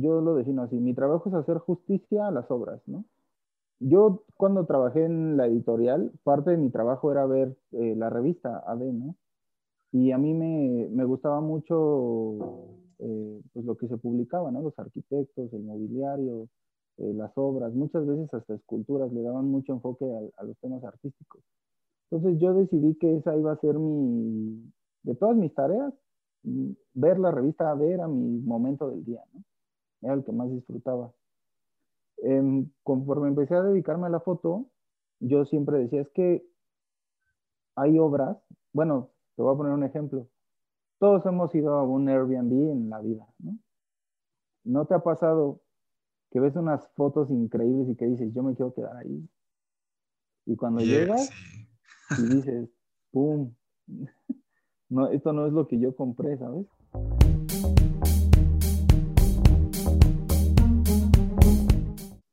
yo lo defino así, mi trabajo es hacer justicia a las obras, ¿no? Yo cuando trabajé en la editorial, parte de mi trabajo era ver eh, la revista AD, ¿no? Y a mí me, me gustaba mucho eh, pues lo que se publicaba, ¿no? Los arquitectos, el mobiliario, eh, las obras, muchas veces hasta esculturas, le daban mucho enfoque a, a, los temas artísticos. Entonces yo decidí que esa iba a ser mi, de todas mis tareas, mm, ver la revista AD era mi momento del día, ¿no? Era el que más disfrutaba. Eh, conforme empecé a dedicarme a la foto, yo siempre decía, es que hay obras, bueno, te voy a poner un ejemplo. Todos hemos ido a un Airbnb en la vida, ¿no? ¿No te ha pasado que ves unas fotos increíbles y que dices, yo me quiero quedar ahí? Y cuando llegas y dices, ¡pum! No, esto no es lo que yo compré, ¿sabes?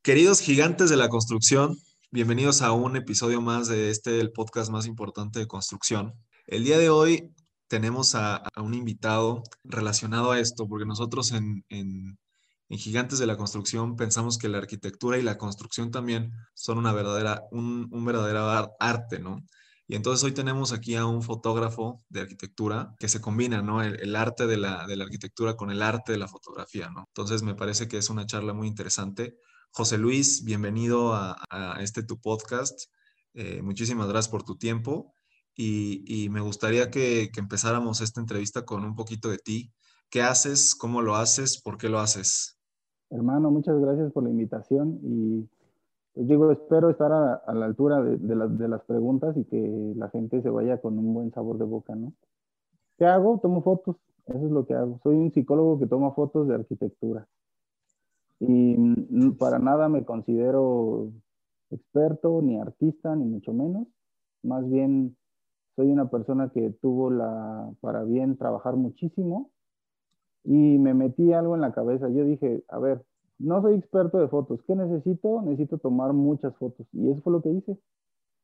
Queridos gigantes de la construcción, bienvenidos a un episodio más de este, el podcast más importante de construcción. El día de hoy tenemos a, a un invitado relacionado a esto, porque nosotros en, en, en, Gigantes de la Construcción pensamos que la arquitectura y la construcción también son una verdadera, un, un verdadero arte, ¿no? Y entonces hoy tenemos aquí a un fotógrafo de arquitectura que se combina, ¿no? El, el, arte de la, de la arquitectura con el arte de la fotografía, ¿no? Entonces me parece que es una charla muy interesante. José Luis, bienvenido a, a este tu podcast. Eh, muchísimas gracias por tu tiempo y, y me gustaría que, que, empezáramos esta entrevista con un poquito de ti. ¿Qué haces? ¿Cómo lo haces? ¿Por qué lo haces? Hermano, muchas gracias por la invitación y pues digo, espero estar a, a la altura de, de, la, de, las preguntas y que la gente se vaya con un buen sabor de boca, ¿no? ¿Qué hago? Tomo fotos, eso es lo que hago. Soy un psicólogo que toma fotos de arquitectura y para nada me considero experto, ni artista, ni mucho menos. Más bien soy una persona que tuvo la, para bien trabajar muchísimo y me metí algo en la cabeza. Yo dije, a ver, no soy experto de fotos. ¿Qué necesito? Necesito tomar muchas fotos. Y eso fue lo que hice.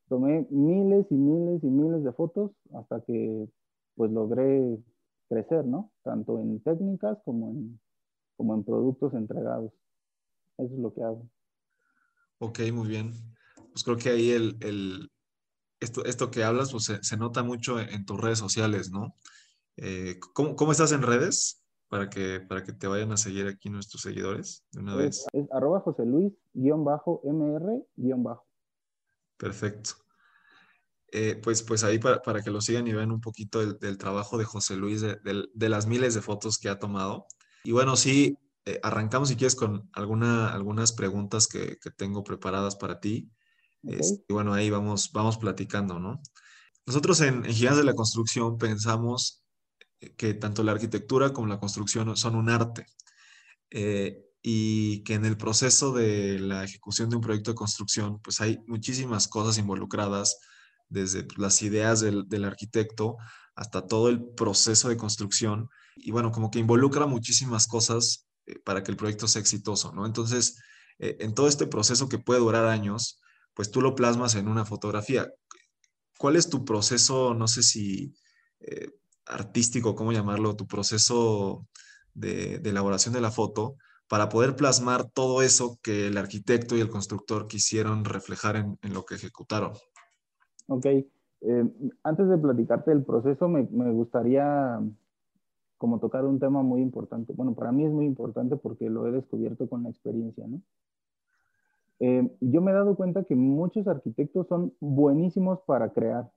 Tomé miles y miles y miles de fotos hasta que pues logré crecer, ¿no? Tanto en técnicas como en, como en productos entregados. Eso es lo que hago. Ok, muy bien. Pues creo que ahí el, el esto, esto que hablas pues se, se, nota mucho en, tus redes sociales, ¿no? Eh, ¿cómo, ¿cómo, estás en redes? Para que, para que te vayan a seguir aquí nuestros seguidores de una es, vez. Es arroba José Luis guion bajo MR guion bajo. Perfecto. Eh, pues, pues ahí para, para, que lo sigan y vean un poquito del, del trabajo de José Luis, de, de, de, las miles de fotos que ha tomado. Y bueno, sí, eh, arrancamos si quieres con alguna, algunas preguntas que, que tengo preparadas para ti. Okay. Este, y bueno, ahí vamos, vamos platicando, ¿no? Nosotros en, en Gigantes de la Construcción pensamos que tanto la arquitectura como la construcción son un arte. Eh, y que en el proceso de la ejecución de un proyecto de construcción, pues hay muchísimas cosas involucradas, desde las ideas del, del arquitecto hasta todo el proceso de construcción. Y bueno, como que involucra muchísimas cosas para que el proyecto sea exitoso, ¿no? Entonces, eh, en todo este proceso que puede durar años, pues tú lo plasmas en una fotografía. ¿Cuál es tu proceso, no sé si eh, artístico, cómo llamarlo, tu proceso de, elaboración de la foto para poder plasmar todo eso que el arquitecto y el constructor quisieron reflejar en, lo que ejecutaron? Ok. Eh, antes de platicarte el proceso, me gustaría como tocar un tema muy importante. Bueno, para mí es muy importante porque lo he descubierto con la experiencia, ¿no? Eh, yo me he dado cuenta que muchos arquitectos son buenísimos para crear,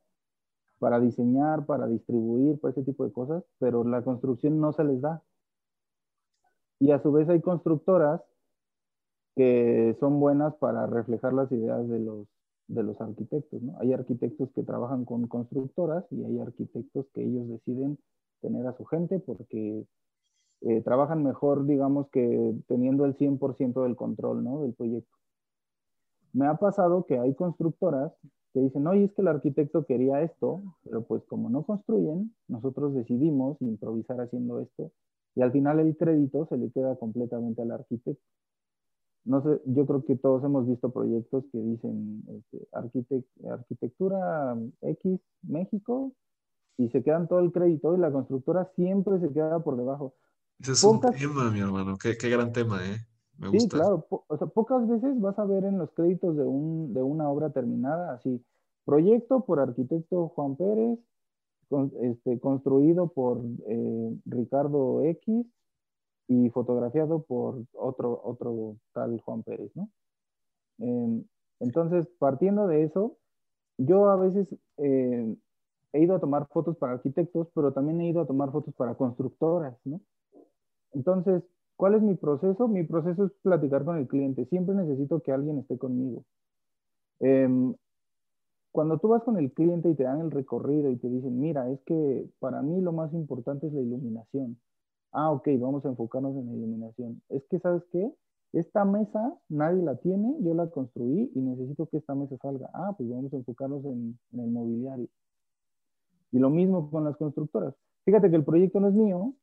para diseñar, para distribuir, para ese tipo de cosas, pero la construcción no se les da. Y a su vez hay constructoras que son buenas para reflejar las ideas de los, de los arquitectos, ¿no? Hay arquitectos que trabajan con constructoras y hay arquitectos que ellos deciden tener a su gente porque eh, trabajan mejor, digamos, que teniendo el 100% del control, ¿no? Del proyecto. Me ha pasado que hay constructoras que dicen, oye, es que el arquitecto quería esto, pero pues como no construyen, nosotros decidimos improvisar haciendo esto y al final el crédito se le queda completamente al arquitecto. No sé, yo creo que todos hemos visto proyectos que dicen este, arquitect arquitectura X México y se quedan todo el crédito y la constructora siempre se queda por debajo. Ese es un tema, mi hermano. Qué, qué, gran tema, ¿eh? Me gusta. Sí, claro. o sea, pocas veces vas a ver en los créditos de, un, de una obra terminada así. Proyecto por arquitecto Juan Pérez, este, construido por eh, Ricardo X y fotografiado por otro, otro tal Juan Pérez, ¿no? Em, entonces, partiendo de eso, yo a veces eh, he ido a tomar fotos para arquitectos, pero también he ido a tomar fotos para constructoras, ¿no? Entonces, ¿cuál es mi proceso? Mi proceso es platicar con el cliente. Siempre necesito que alguien esté conmigo. Em, cuando tú vas con el cliente y te dan el recorrido y te dicen, mira, es que para mí lo más importante es la iluminación. Ah, ok, vamos a enfocarnos en la iluminación. Es que, ¿sabes qué? Esta mesa nadie la tiene, yo la construí y necesito que esta mesa salga. Ah, pues vamos a enfocarnos en, el mobiliario. Y lo mismo con las constructoras. Fíjate que el proyecto no es mío,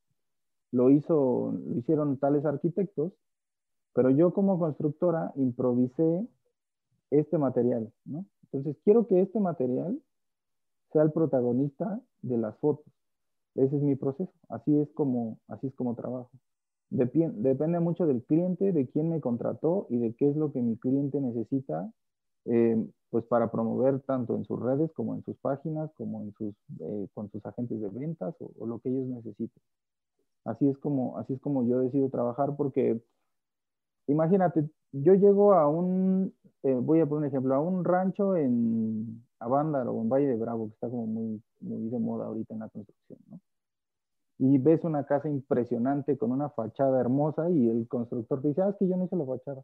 lo, hizo, lo hicieron tales arquitectos, pero yo como constructora improvisé este material, ¿no? Entonces, quiero que este material sea el protagonista de las fotos. Ese es mi proceso. Así es como, así es como trabajo. depende mucho del cliente, de quién me contrató y de qué es lo que mi cliente necesita, eh, pues para promover tanto en sus redes como en sus páginas, como en sus, eh, con sus agentes de ventas o, o, lo que ellos necesiten. Así es como, así es como yo decido trabajar porque, imagínate, yo llego a un, eh, voy a poner un ejemplo, a un rancho en Avándaro o en Valle de Bravo, que está como muy, muy de moda ahorita en la construcción, ¿no? Y ves una casa impresionante con una fachada hermosa y el constructor te dice, ah, es que yo no hice la fachada.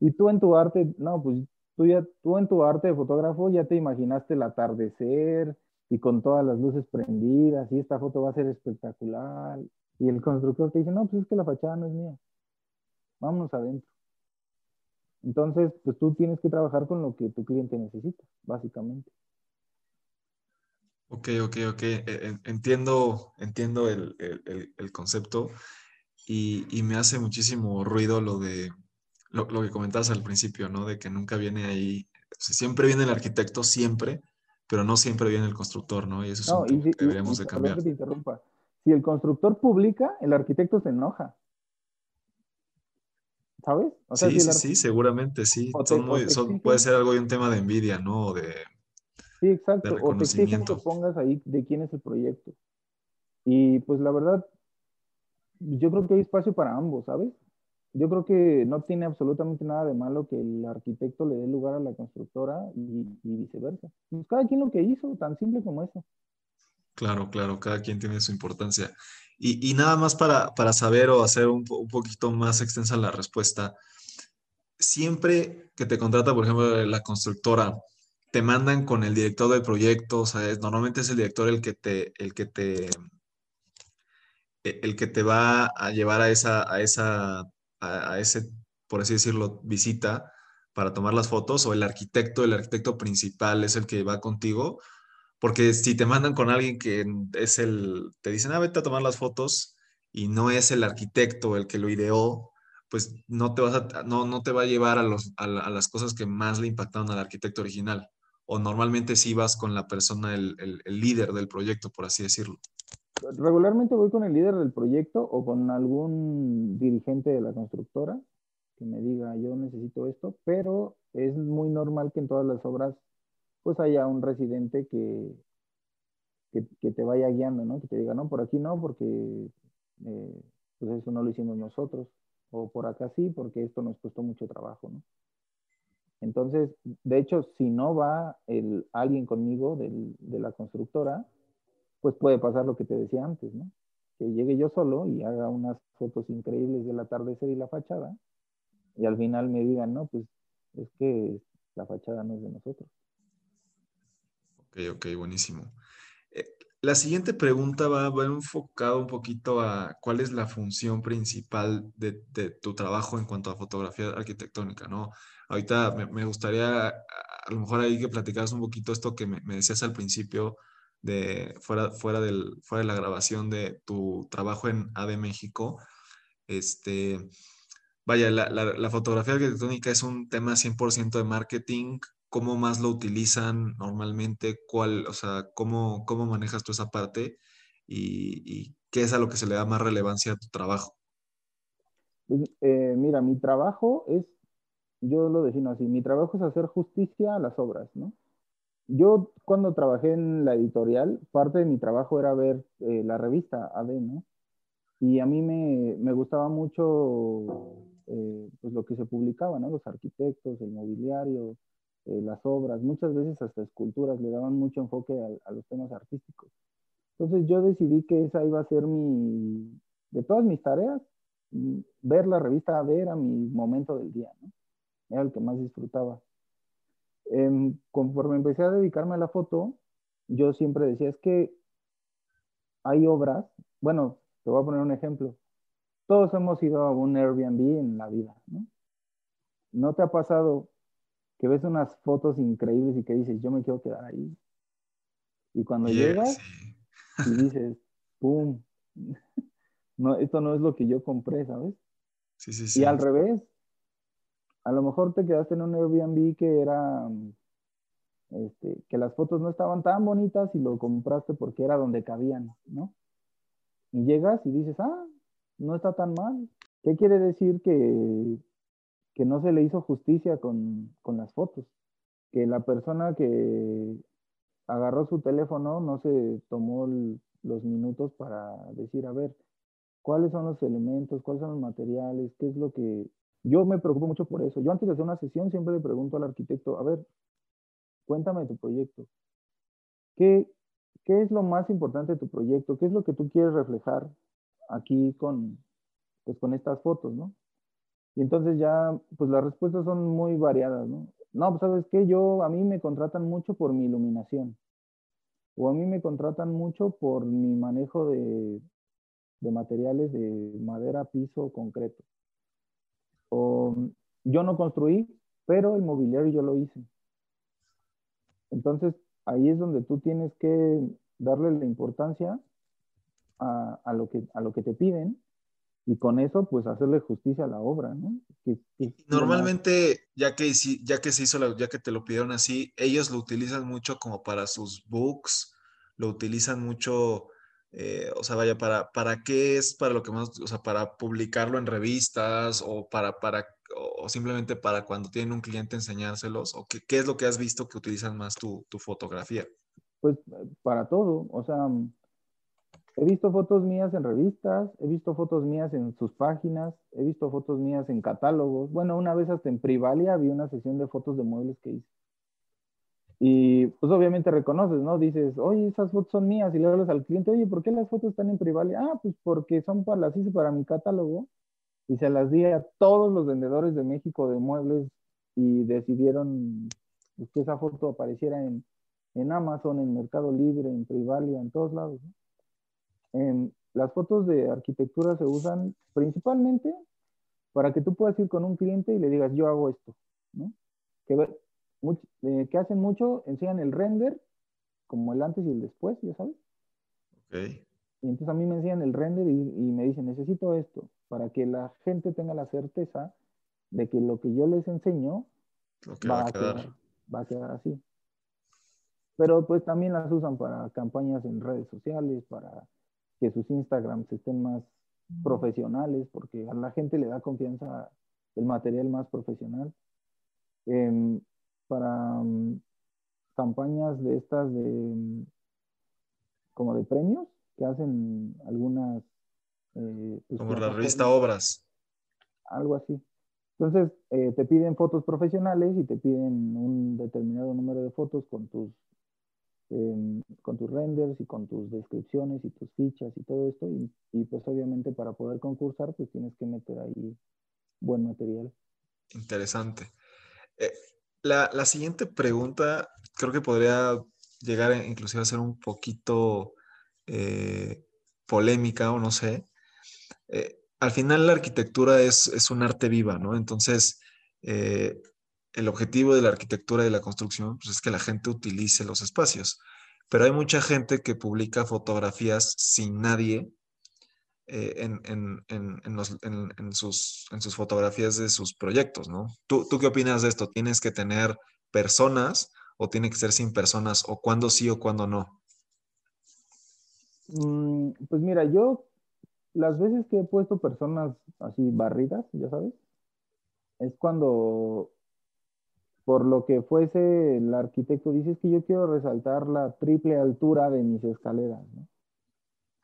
Y tú en tu arte, no, pues tú, ya, tú en tu arte de fotógrafo ya te imaginaste el atardecer y con todas las luces prendidas y esta foto va a ser espectacular. Y el constructor te dice, no, pues es que la fachada no es mía vámonos adentro. Entonces, pues tú tienes que trabajar con lo que tu cliente necesita, básicamente. Ok, ok, ok. E, entiendo, entiendo el, concepto y, me hace muchísimo ruido lo de lo, que comentabas al principio, ¿no? De que nunca viene ahí, siempre viene el arquitecto, siempre, pero no siempre viene el constructor, ¿no? Y eso es un que deberíamos de cambiar. te interrumpa. Si el constructor publica, el arquitecto se enoja. ¿sabes? sí, sí, sí, seguramente sí. puede ser algo de un tema de envidia, ¿no? De, sí, exacto. o te exigen que pongas ahí de quién es el proyecto. Y pues la verdad, yo creo que hay espacio para ambos, ¿sabes? Yo creo que no tiene absolutamente nada de malo que el arquitecto le dé lugar a la constructora y, viceversa. Pues cada quien lo que hizo, tan simple como eso. Claro, claro, cada quien tiene su importancia. Y, nada más para, saber o hacer un, poquito más extensa la respuesta, siempre que te contrata, por ejemplo, la constructora, te mandan con el director del proyecto, o sea, normalmente es el director el que te, el que te, e, el que te va a llevar a esa, a esa, a ese, por así decirlo, visita para tomar las fotos, o el arquitecto, el arquitecto principal es el que va contigo, porque si te mandan con alguien que es el, te dicen, ah, vete a tomar las fotos y no es el arquitecto el que lo ideó, pues no te, vas a, no, no te va a llevar a, los, a, las cosas que más le impactaron al arquitecto original. O normalmente sí vas con la persona, el, el, líder del proyecto, por así decirlo. Regularmente voy con el líder del proyecto o con algún dirigente de la constructora que me diga, yo necesito esto, pero es muy normal que en todas las obras pues haya un residente que, que, te vaya guiando, ¿no? Que te diga, no, por aquí no, porque eh, pues eso no lo hicimos nosotros, o por acá sí, porque esto nos costó mucho trabajo, ¿no? Entonces, de hecho, si no va el, alguien conmigo de la constructora, pues puede pasar lo que te decía antes, ¿no? Que llegue yo solo y haga unas fotos increíbles del atardecer y la fachada, y al final me digan, no, pues es que la fachada no es de nosotros. Ok, ok, buenísimo. Eh, la siguiente pregunta va, va enfocado un poquito a cuál es la función principal de, tu trabajo en cuanto a fotografía arquitectónica, ¿no? Ahorita me, gustaría a lo mejor ahí que platicaras un poquito esto que me, decías al principio de fuera, fuera, del, fuera de la grabación de tu trabajo en AD México. Este, vaya, la, la fotografía arquitectónica es un tema 100% de marketing cómo más lo utilizan normalmente, cuál, o sea, cómo, cómo manejas tú esa parte y, qué es a lo que se le da más relevancia a tu trabajo? Pues, eh, mira, mi trabajo es, yo lo defino así, mi trabajo es hacer justicia a las obras, ¿no? Yo cuando trabajé en la editorial, parte de mi trabajo era ver eh, la revista AD, ¿no? Y a mí me, me gustaba mucho eh, pues lo que se publicaba, ¿no? Los arquitectos, el mobiliario, las obras, muchas veces hasta esculturas le daban mucho enfoque a, a, los temas artísticos. Entonces yo decidí que esa iba a ser mi, de todas mis tareas, ver la revista AD era mi momento del día, ¿no? Era el que más disfrutaba. Eh, conforme empecé a dedicarme a la foto, yo siempre decía, es que hay obras, bueno, te voy a poner un ejemplo. Todos hemos ido a un Airbnb en la vida, ¿no? ¿No te ha pasado que ves unas fotos increíbles y que dices, yo me quiero quedar ahí? Y cuando llegas y dices, ¡pum! no, esto no es lo que yo compré, ¿sabes? Sí, sí, sí. Y al revés, a lo mejor te quedaste en un Airbnb que era, este, que las fotos no estaban tan bonitas y lo compraste porque era donde cabían, ¿no? Y llegas y dices, ah, no está tan mal. ¿Qué quiere decir que, que no se le hizo justicia con, con las fotos? Que la persona que agarró su teléfono no se tomó los minutos para decir, a ver, cuáles son los elementos, cuáles son los materiales, qué es lo que... Yo me preocupo mucho por eso. Yo antes de hacer una sesión siempre le pregunto al arquitecto, a ver, cuéntame tu proyecto. ¿Qué, qué es lo más importante de tu proyecto? ¿Qué es lo que tú quieres reflejar aquí con, pues, con estas fotos, no? Y entonces ya, pues las respuestas son muy variadas, ¿no? No, pues sabes qué, yo, a mí me contratan mucho por mi iluminación. O a mí me contratan mucho por mi manejo de, de materiales de madera, piso, concreto. O, yo no construí, pero el mobiliario yo lo hice. Entonces, ahí es donde tú tienes que darle la importancia a, lo, que, a lo que te piden y con eso, pues, hacerle justicia a la obra, ¿no? Normalmente, ya que, ya que se hizo, ya que te lo pidieron así, ellos lo utilizan mucho como para sus books, lo utilizan mucho eh, o sea, vaya, ¿para, ¿para qué es para lo que más, o sea, para publicarlo en revistas o para, para, o simplemente para cuando tienen un cliente enseñárselos? ¿O qué, qué es lo que has visto que utilizan más tu, tu, fotografía? Pues para todo, o sea, he visto fotos mías en revistas, he visto fotos mías en sus páginas, he visto fotos mías en catálogos. Bueno, una vez hasta en Privalia vi una sesión de fotos de muebles que hice. Y pues obviamente reconoces, ¿no? Dices, oye, esas fotos son mías. Y le hablas al cliente, oye, ¿por qué las fotos están en privado? Ah, pues porque son para las hice para mi catálogo. Y se las di a todos los vendedores de México de muebles y decidieron pues, que esa foto apareciera en, en, Amazon, en Mercado Libre, en Privalia, en todos lados. ¿no? las fotos de arquitectura se usan principalmente para que tú puedas ir con un cliente y le digas, yo hago esto, ¿no? Eh, que hacen mucho, enseñan el render, como el antes y el después, ya sabes. Ok. Y entonces a mí me enseñan el render y, me dicen, necesito esto, para que la gente tenga la certeza de que lo que yo les enseño va, a quedar. va a quedar así. Pero pues también las usan para campañas en redes sociales, para que sus Instagrams estén más profesionales, porque a la gente le da confianza el material más profesional. Eh, para mm, campañas de estas de mm, como de premios que hacen algunas eh, pues, como la revista Obras. Algo así. Entonces eh, te piden fotos profesionales y te piden un determinado número de fotos con tus em, con tus renders y con tus descripciones y tus fichas y todo esto. Y, y pues obviamente para poder concursar pues tienes que meter ahí buen material. Interesante eh, la, siguiente pregunta creo que podría llegar inclusive a ser un poquito eh, polémica o no sé. Eh, al final la arquitectura es, un arte viva, ¿no? Entonces, eh, el objetivo de la arquitectura y de la construcción pues, es que la gente utilice los espacios. Pero hay mucha gente que publica fotografías sin nadie eh, en, sus, fotografías de sus proyectos, ¿no? ¿Tú, qué opinas de esto? ¿Tienes que tener personas o tiene que ser sin personas? ¿O cuándo sí o cuándo no? Mm, pues mira, yo las veces que he puesto personas así barridas, ya sabes, es cuando por lo que fuese el arquitecto dice que yo quiero resaltar la triple altura de mis escaleras. ¿no?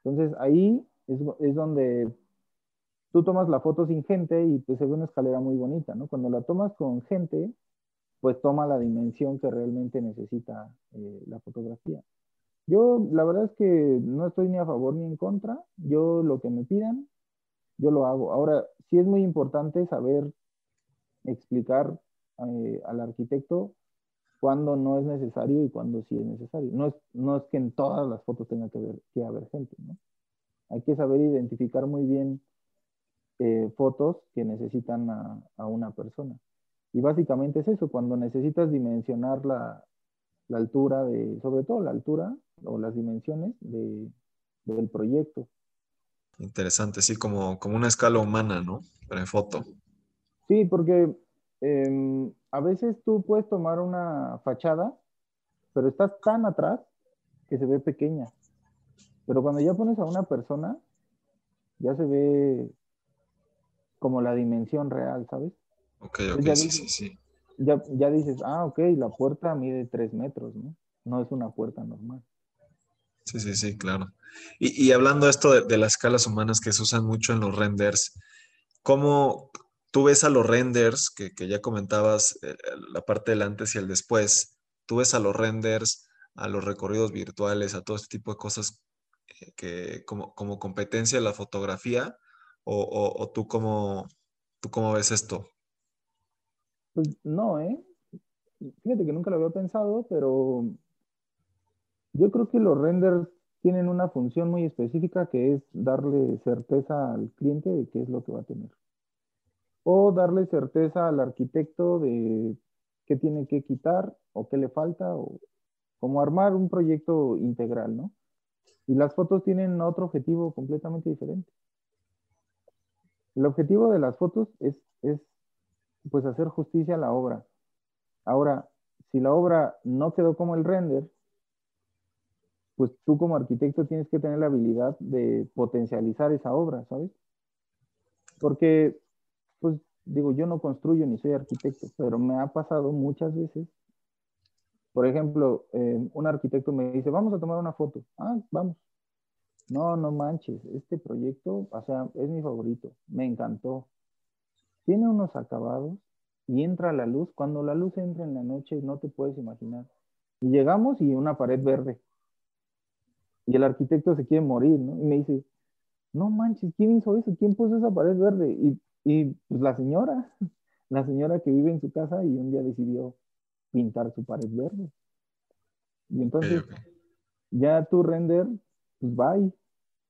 Entonces ahí es, es, donde tú tomas la foto sin gente y pues se ve una escalera muy bonita, ¿no? Cuando la tomas con gente, pues toma la dimensión que realmente necesita eh, la fotografía. Yo la verdad es que no estoy ni a favor ni en contra. Yo lo que me pidan, yo lo hago. Ahora, sí es muy importante saber explicar eh, al arquitecto cuándo no es necesario y cuándo sí es necesario. No es, no es que en todas las fotos tenga que, ver, que haber gente, ¿no? Hay que saber identificar muy bien eh, fotos que necesitan a, a, una persona. Y básicamente es eso, cuando necesitas dimensionar la, la altura de, sobre todo la altura o las dimensiones de, del proyecto. Interesante, sí, como, como una escala humana, ¿no? Para foto. Sí, porque em, a veces tú puedes tomar una fachada, pero estás tan atrás que se ve pequeña. Pero cuando ya pones a una persona, ya se ve como la dimensión real, ¿sabes? Ok, ok, sí, sí, sí ya, ya dices, ah, ok, la puerta mide tres metros, ¿no? No es una puerta normal. Sí, sí, sí, claro. Y, y hablando esto de, de, las escalas humanas que se usan mucho en los renders, ¿cómo tú ves a los renders, que, que ya comentabas eh, la parte del antes y el después, tú ves a los renders, a los recorridos virtuales, a todo este tipo de cosas que como, como competencia la fotografía, o tú, cómo, tú cómo ves esto? Pues no, ¿eh? Fíjate que nunca lo había pensado, pero yo creo que los renders tienen una función muy específica que es darle certeza al cliente de qué es lo que va a tener. O darle certeza al arquitecto de qué tiene que quitar o qué le falta, o como armar un proyecto integral, ¿no? Y las fotos tienen otro objetivo completamente diferente. El objetivo de las fotos es, es pues hacer justicia a la obra. Ahora, si la obra no quedó como el render, pues tú como arquitecto tienes que tener la habilidad de potencializar esa obra, ¿sabes? Porque, pues digo, yo no construyo ni soy arquitecto, pero me ha pasado muchas veces. Por ejemplo, eh, un arquitecto me dice, vamos a tomar una foto. Ah, vamos. No, no manches, este proyecto, o sea, es mi favorito, me encantó tiene unos acabados y entra la luz. Cuando la luz entra en la noche, no te puedes imaginar. Y llegamos y una pared verde. Y el arquitecto se quiere morir, ¿no? Y me dice, no manches, ¿quién hizo eso? ¿Quién puso esa pared verde? Y, y pues la señora, la señora que vive en su casa y un día decidió pintar su pared verde. Y entonces, ya tu render, pues bye,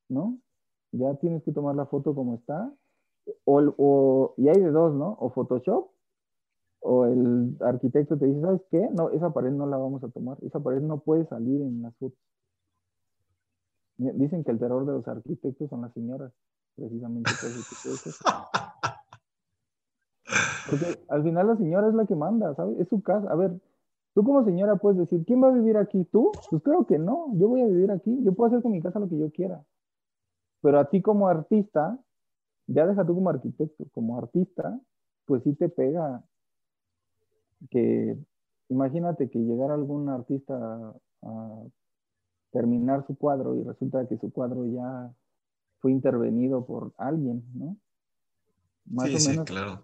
¿no? Ya tienes que tomar la foto como está o, y hay de dos, ¿no? O Photoshop, o el arquitecto te dice, ¿sabes qué? No, esa pared no la vamos a tomar, esa pared no puede salir en las fotos. Dicen que el terror de los arquitectos son las señoras, precisamente. Porque al final la señora es la que manda, ¿sabes? Es su casa. A ver, tú como señora puedes decir, ¿quién va a vivir aquí? ¿Tú? Pues creo que no, yo voy a vivir aquí, yo puedo hacer con mi casa lo que yo quiera. Pero a ti como artista, ya deja tú como arquitecto, como artista, pues sí te pega que imagínate que llegara algún artista a terminar su cuadro y resulta que su cuadro ya fue intervenido por alguien, ¿no? sí, sí, claro.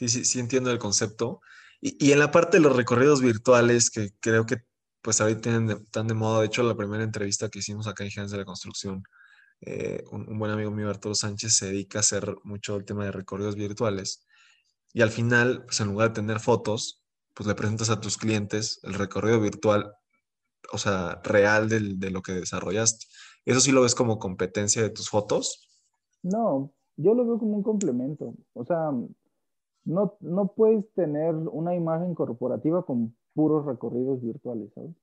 Sí, sí, sí entiendo el concepto. Y, y, en la parte de los recorridos virtuales, que creo que pues ahorita están de moda, de hecho la primera entrevista que hicimos acá en Gigantes de la Construcción eh, un, buen amigo mío, Arturo Sánchez, se dedica a hacer mucho el tema de recorridos virtuales. Y al final, pues en lugar de tener fotos, pues le presentas a tus clientes el recorrido virtual, o sea, real de lo que desarrollaste. ¿Eso sí lo ves como competencia de tus fotos? No, yo lo veo como un complemento. O sea, no, no puedes tener una imagen corporativa con puros recorridos virtuales, ¿sabes?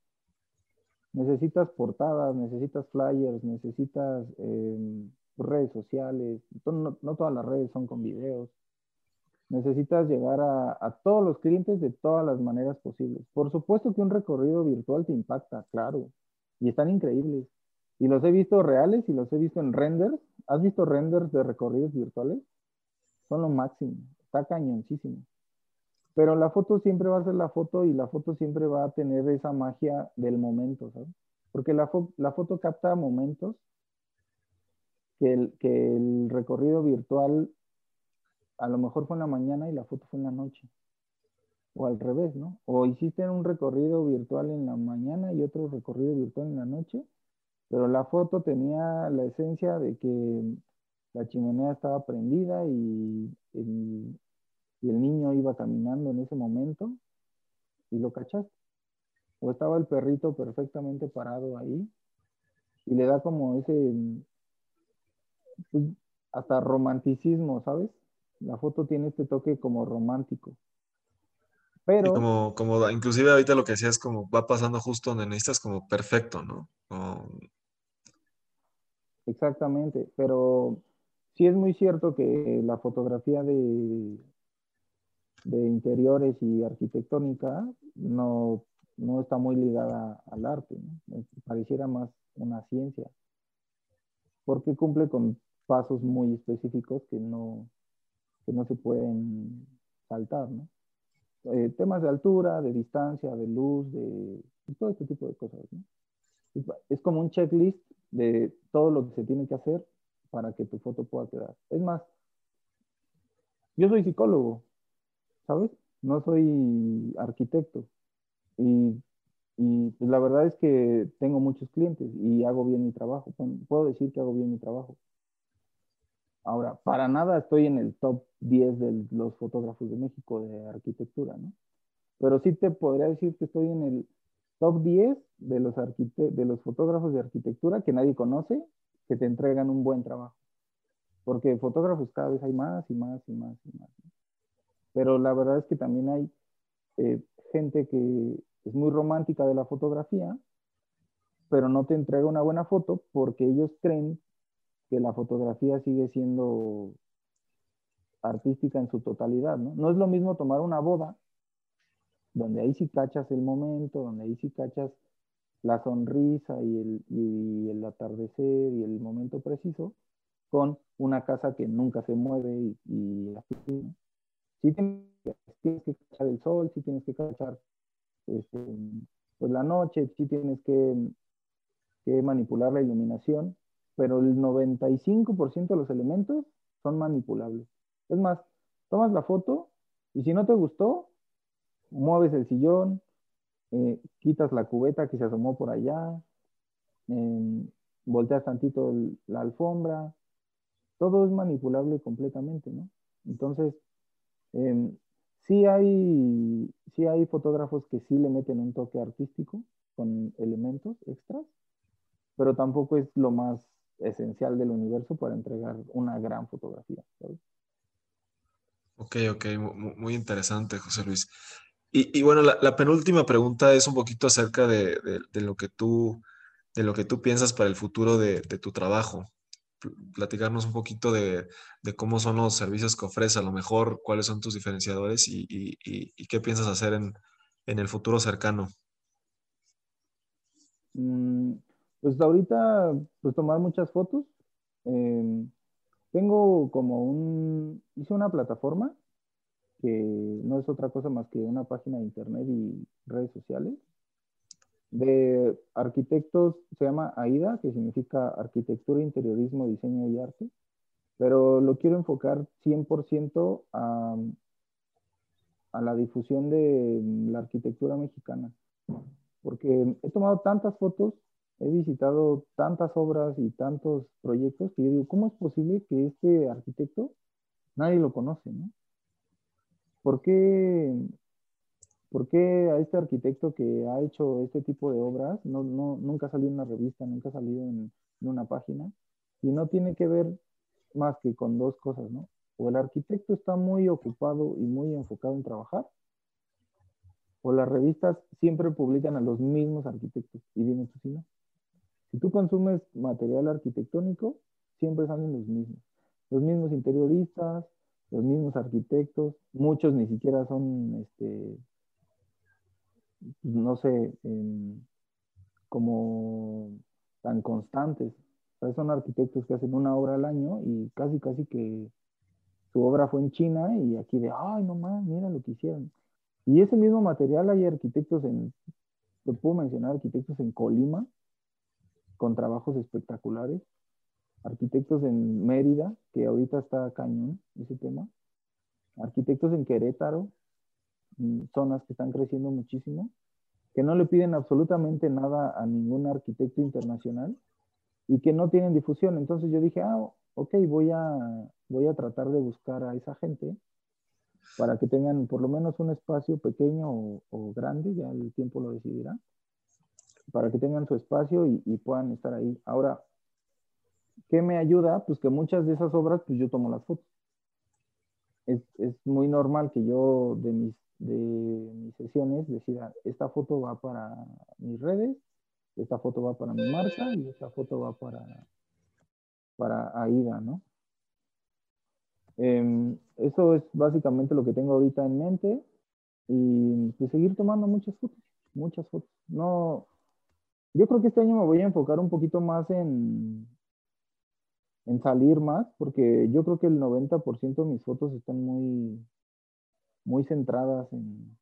necesitas portadas, necesitas flyers, necesitas em, redes sociales, no, todas las redes son con videos. Necesitas llegar a, a, todos los clientes de todas las maneras posibles. Por supuesto que un recorrido virtual te impacta, claro, y están increíbles, Y los he visto reales y los he visto en renders. ¿Has visto renders de recorridos virtuales? Son lo máximo. Está cañoncísimo. Pero la foto siempre va a ser la foto y la foto siempre va a tener esa magia del momento, ¿sabes? Porque la, la foto capta momentos que el, que el recorrido virtual a lo mejor fue en la mañana y la foto fue en la noche. O al revés, ¿no? O hiciste un recorrido virtual en la mañana y otro recorrido virtual en la noche, pero la foto tenía la esencia de que la chimenea estaba prendida y el, y el niño iba caminando en ese momento y lo cachaste. O estaba el perrito perfectamente parado ahí y le da como ese, pues, hasta romanticismo, ¿sabes? La foto tiene este toque como romántico. Pero... como, como, inclusive ahorita lo que decías es como va pasando justo donde necesitas como perfecto, ¿no? Exactamente, pero sí es muy cierto que la fotografía de, de interiores y arquitectónica no, no está muy ligada al arte, pareciera más una ciencia, porque cumple con pasos muy específicos que no, que no se pueden saltar, ¿no? Eh, temas de altura, de distancia, de luz, de todo este tipo de cosas, ¿no? Es como un checklist de todo lo que se tiene que hacer para que tu foto pueda quedar. Es más, yo soy psicólogo, ¿sabes? No soy arquitecto. Y, y pues la verdad es que tengo muchos clientes y hago bien mi trabajo. Puedo decir que hago bien mi trabajo. Ahora, para nada estoy en el top 10 de los fotógrafos de México de arquitectura, ¿no? Pero sí te podría decir que estoy en el top 10 de los, de los fotógrafos de arquitectura que nadie conoce, que te entregan un buen trabajo. Porque fotógrafos cada vez hay más y más y más y más. Pero la verdad es que también hay eh, gente que es muy romántica de la fotografía, pero no te entrega una buena foto porque ellos creen que la fotografía sigue siendo artística en su totalidad, ¿no? No es lo mismo tomar una boda, donde ahí sí cachas el momento, donde ahí sí cachas la sonrisa y el, y el atardecer y el momento preciso, con una casa que nunca se mueve y, y así, Sí tienes, que cachar el sol, sí tienes que cachar este, pues la noche, sí tienes que, que manipular la iluminación, pero el 95% de los elementos son manipulables. Es más, tomas la foto y si no te gustó, mueves el sillón, eh, quitas la cubeta que se asomó por allá, em, volteas tantito la alfombra, todo es manipulable completamente, ¿no? Entonces, em, sí, hay, sí hay fotógrafos que sí le meten un toque artístico con elementos extras, pero tampoco es lo más esencial del universo para entregar una gran fotografía. Ok, ok, muy interesante, José Luis. Y, bueno, la, penúltima pregunta es un poquito acerca de, lo que tú, de lo que tú piensas para el futuro de, tu trabajo. Platicarnos un poquito de, cómo son los servicios que ofreces, a lo mejor cuáles son tus diferenciadores y, qué piensas hacer en, el futuro cercano. Mm, pues ahorita, pues tomar muchas fotos. Em, tengo como un, hice una plataforma que no es otra cosa más que una página de internet y redes sociales de arquitectos, se llama AIDA, que significa Arquitectura, Interiorismo, Diseño y Arte, pero lo quiero enfocar 100% a, a la difusión de la arquitectura mexicana, porque he tomado tantas fotos he visitado tantas obras y tantos proyectos que yo digo, ¿cómo es posible que este arquitecto nadie lo conoce? ¿no? ¿Por qué, ¿Por qué a este arquitecto que ha hecho este tipo de obras no, no, nunca ha salido en una revista, nunca ha salido en, en una página? Y no tiene que ver más que con dos cosas, ¿no? O el arquitecto está muy ocupado y muy enfocado en trabajar, o las revistas siempre publican a los mismos arquitectos. Y dime tú si no. Si tú consumes material arquitectónico, siempre salen los mismos. Los mismos interioristas, los mismos arquitectos, muchos ni siquiera son, este, no sé, como tan constantes. son arquitectos que hacen una obra al año y casi, casi que su obra fue en China y aquí de, ay, no más, mira lo que hicieron. Y ese mismo material hay arquitectos en, te puedo mencionar arquitectos en Colima, con trabajos espectaculares, arquitectos en Mérida, que ahorita está cañón ese tema, arquitectos en Querétaro, zonas que están creciendo muchísimo, que no le piden absolutamente nada a ningún arquitecto internacional y que no tienen difusión. Entonces yo dije, ah, ok, voy a, voy a tratar de buscar a esa gente para que tengan por lo menos un espacio pequeño o, grande, ya el tiempo lo decidirá, para que tengan su espacio y, y, puedan estar ahí. Ahora, ¿qué me ayuda? Pues que muchas de esas obras, pues yo tomo las fotos. Es, es muy normal que yo de mis de mis sesiones decida, esta foto va para mis redes, esta foto va para mi marca y esta foto va para, para AIDA, ¿no? Em, eso es básicamente lo que tengo ahorita en mente y pues seguir tomando muchas fotos, muchas fotos. No, yo creo que este año me voy a enfocar un poquito más en, en salir más, porque yo creo que el 90% de mis fotos están muy, muy centradas en,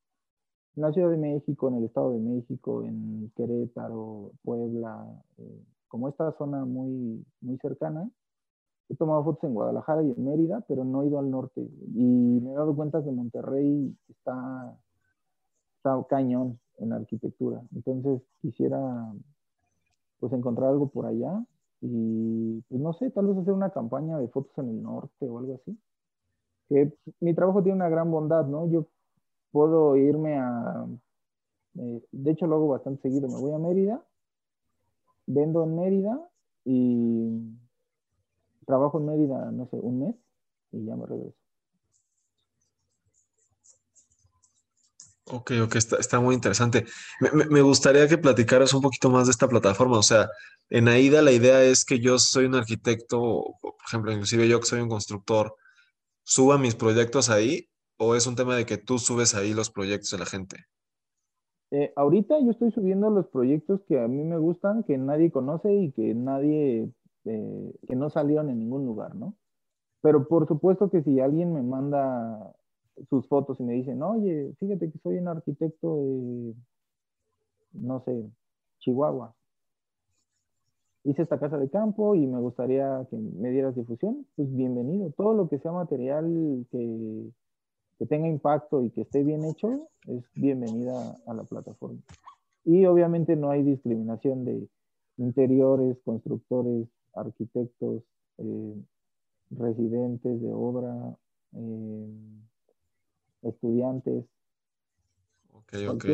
la Ciudad de México, en el Estado de México, en Querétaro, Puebla, eh, como esta zona muy, muy cercana. He tomado fotos en Guadalajara y en Mérida, pero no he ido al norte. Y me he dado cuenta que Monterrey está, está cañón en arquitectura. Entonces quisiera pues encontrar algo por allá y pues no sé, tal vez hacer una campaña de fotos en el norte o algo así que mi trabajo tiene una gran bondad, ¿no? Yo puedo irme a, eh, de hecho lo hago bastante seguido, me voy a Mérida, vendo en Mérida y trabajo en Mérida, no sé, un mes y ya me regreso. Ok, ok, está, muy interesante. Me, me, gustaría que platicaras un poquito más de esta plataforma. O sea, en AIDA la idea es que yo soy un arquitecto, por ejemplo, inclusive yo que soy un constructor, suba mis proyectos ahí o es un tema de que tú subes ahí los proyectos de la gente? Eh, ahorita yo estoy subiendo los proyectos que a mí me gustan, que nadie conoce y que nadie, eh, que no salieron en ningún lugar, ¿no? Pero por supuesto que si alguien me manda sus fotos y me dicen, oye, fíjate que soy un arquitecto de, no sé, Chihuahua, hice esta casa de campo y me gustaría que me dieras difusión, pues bienvenido. Todo lo que sea material que, tenga impacto y que esté bien hecho, es bienvenida a la plataforma. Y obviamente no hay discriminación de interiores, constructores, arquitectos, eh, residentes de obra, eh, estudiantes. Ok, ok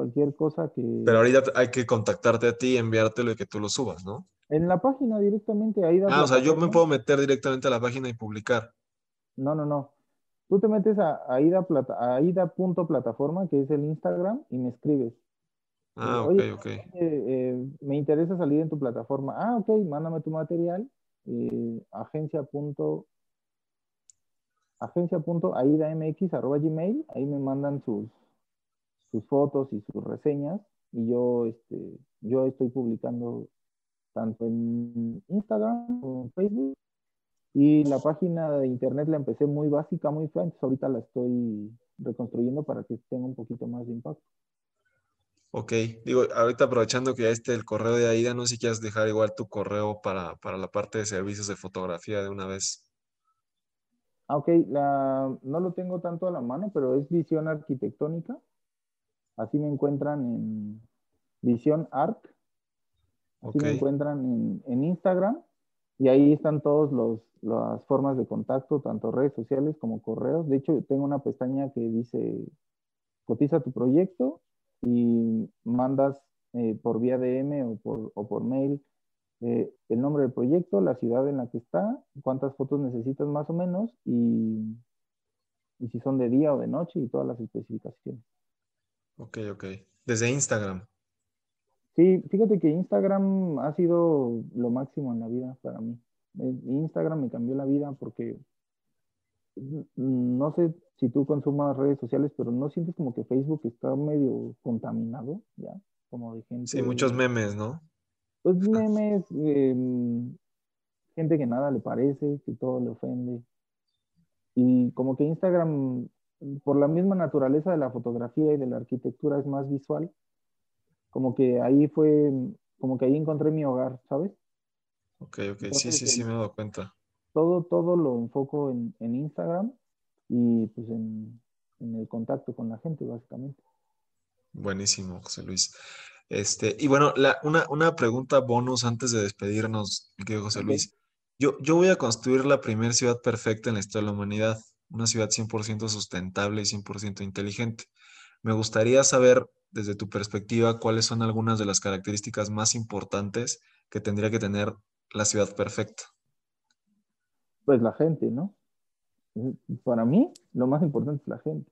cualquier cosa que... Pero ahorita hay que contactarte a ti y enviártelo y que tú lo subas, ¿no? En la página directamente, ahí Ah, o sea, yo me puedo meter directamente a la página y publicar. No, no, no. Tú te metes a aida.plataforma, que es el Instagram, y me escribes. Ah, ok, ok. Eh, me interesa salir en tu plataforma. Ah, ok, mándame tu material. Eh, agencia gmail, ahí me mandan sus, sus fotos y sus reseñas y yo, este, yo estoy publicando tanto en Instagram como en Facebook y la página de internet la empecé muy básica, muy fea, entonces ahorita la estoy reconstruyendo para que tenga un poquito más de impacto. Ok, digo, ahorita aprovechando que ya esté el correo de Aida, no sé si quieres dejar igual tu correo para, para la parte de servicios de fotografía de una vez. Ah, ok, la, no lo tengo tanto a la mano, pero es visión arquitectónica Así me encuentran en Visión Art. Así me encuentran en, Instagram. Y ahí están todas las formas de contacto, tanto redes sociales como correos. De hecho, tengo una pestaña que dice, cotiza tu proyecto y mandas eh, por vía DM o por, o por mail eh, el nombre del proyecto, la ciudad en la que está, cuántas fotos necesitas más o menos y, y si son de día o de noche y todas las especificaciones. Ok, ok. Desde Instagram. Sí, fíjate que Instagram ha sido lo máximo en la vida para mí. Eh, Instagram me cambió la vida porque mm, no sé si tú consumas redes sociales, pero no sientes como que Facebook está medio contaminado ya, como de gente. Sí, muchos memes, ¿no? Pues memes, em, gente que nada le parece, que todo le ofende. Y como que Instagram, por la misma naturaleza de la fotografía y de la arquitectura, es más visual. Como que ahí fue, como que ahí encontré mi hogar, ¿sabes? Ok, ok, sí, sí, sí, me he dado cuenta. Todo, todo lo enfoco en, en Instagram y pues en, en el contacto con la gente, básicamente. Buenísimo, José Luis. Este, y bueno, la, una, una, pregunta bonus antes de despedirnos, querido José Luis. Yo, yo voy a construir la primera ciudad perfecta en la historia de la humanidad, una ciudad 100% sustentable y 100% inteligente. Me gustaría saber, desde tu perspectiva, cuáles son algunas de las características más importantes que tendría que tener la ciudad perfecta. Pues la gente, ¿no? Para mí, lo más importante es la gente.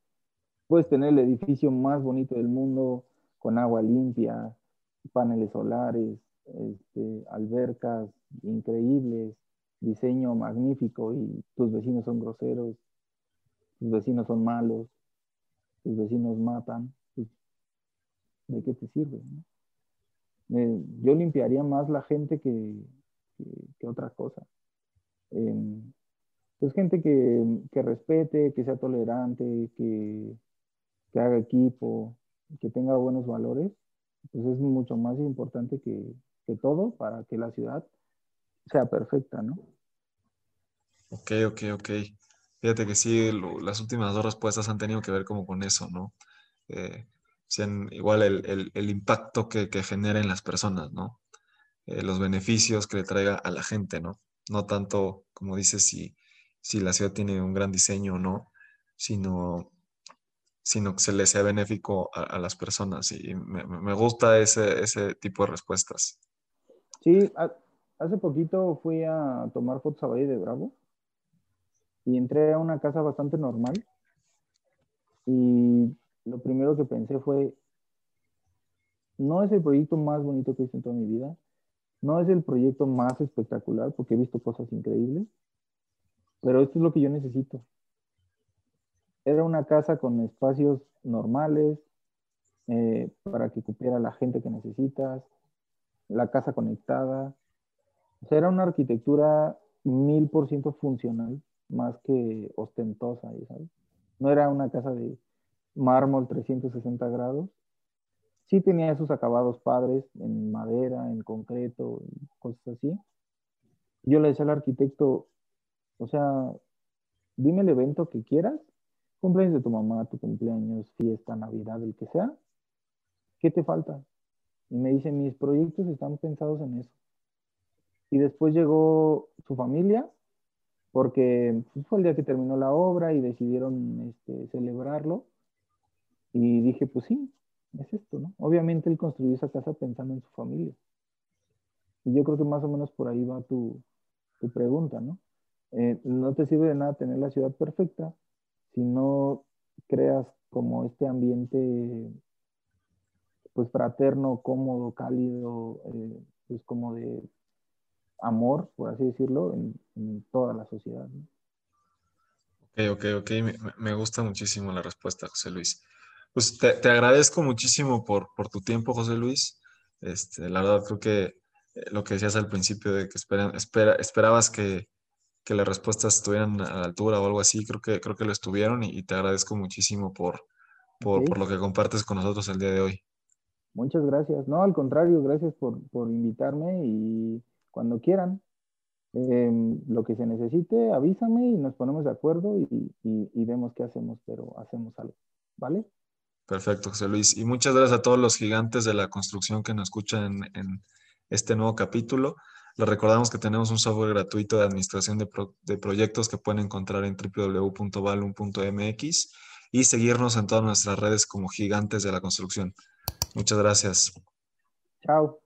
Puedes tener el edificio más bonito del mundo, con agua limpia, paneles solares, este, albercas increíbles, diseño magnífico y tus vecinos son groseros, tus vecinos son malos, tus vecinos matan, pues, ¿de qué te sirve? Eh, yo limpiaría más la gente que, que, otra cosa. Eh, pues gente que, que, respete, que sea tolerante, que, que haga equipo, que tenga buenos valores, pues es mucho más importante que, todo para que la ciudad sea perfecta, ¿no? Ok, ok, ok. Fíjate que sí, las últimas dos respuestas han tenido que ver como con eso, ¿no? Eh, igual el, impacto que, genera en las personas, ¿no? Eh, los beneficios que le traiga a la gente, ¿no? No tanto, como dices, si, si la ciudad tiene un gran diseño o no, sino sino que se le sea benéfico a, las personas. Y me, gusta ese, ese, tipo de respuestas. Sí, hace poquito fui a tomar fotos a Valle de Bravo y entré a una casa bastante normal y lo primero que pensé fue, no es el proyecto más bonito que he visto en toda mi vida, no es el proyecto más espectacular porque he visto cosas increíbles, pero esto es lo que yo necesito. Era una casa con espacios normales eh, para que cupiera la gente que necesitas, la casa conectada. O sea, era una arquitectura mil por ciento funcional, más que ostentosa, ¿sabes? No era una casa de mármol 360 grados. Sí tenía esos acabados padres en madera, en concreto, cosas así. Yo le decía al arquitecto, o sea, dime el evento que quieras cumpleaños de tu mamá, tu cumpleaños, fiesta, Navidad, el que sea, ¿qué te falta? Y me dice, mis proyectos están pensados en eso. Y después llegó su familia, porque pues, fue el día que terminó la obra y decidieron este, celebrarlo. Y dije, pues sí, es esto, ¿no? Obviamente él construyó esa casa pensando en su familia. Y yo creo que más o menos por ahí va tu, pregunta, ¿no? Eh, no te sirve de nada tener la ciudad perfecta si no creas como este ambiente pues fraterno, cómodo, cálido, eh, pues como de amor, por así decirlo, en, toda la sociedad. Ok, ok, ok, me, gusta muchísimo la respuesta, José Luis. Pues te, agradezco muchísimo por, por, tu tiempo, José Luis. Este, la verdad creo que eh, lo que decías al principio de que espera, esperabas que, que las respuestas estuvieran a la altura o algo así. Creo que, creo que lo estuvieron y, te agradezco muchísimo por, por, lo que compartes con nosotros el día de hoy. Muchas gracias. No, al contrario, gracias por, por invitarme y cuando quieran, em, lo que se necesite, avísame y nos ponemos de acuerdo y, y, vemos qué hacemos, pero hacemos algo. ¿Vale? Perfecto, José Luis. Y muchas gracias a todos los gigantes de la construcción que nos escuchan en, en este nuevo capítulo. Les recordamos que tenemos un software gratuito de administración de, de proyectos que pueden encontrar en www.valum.mx y seguirnos en todas nuestras redes como gigantes de la construcción. Muchas gracias. Chao.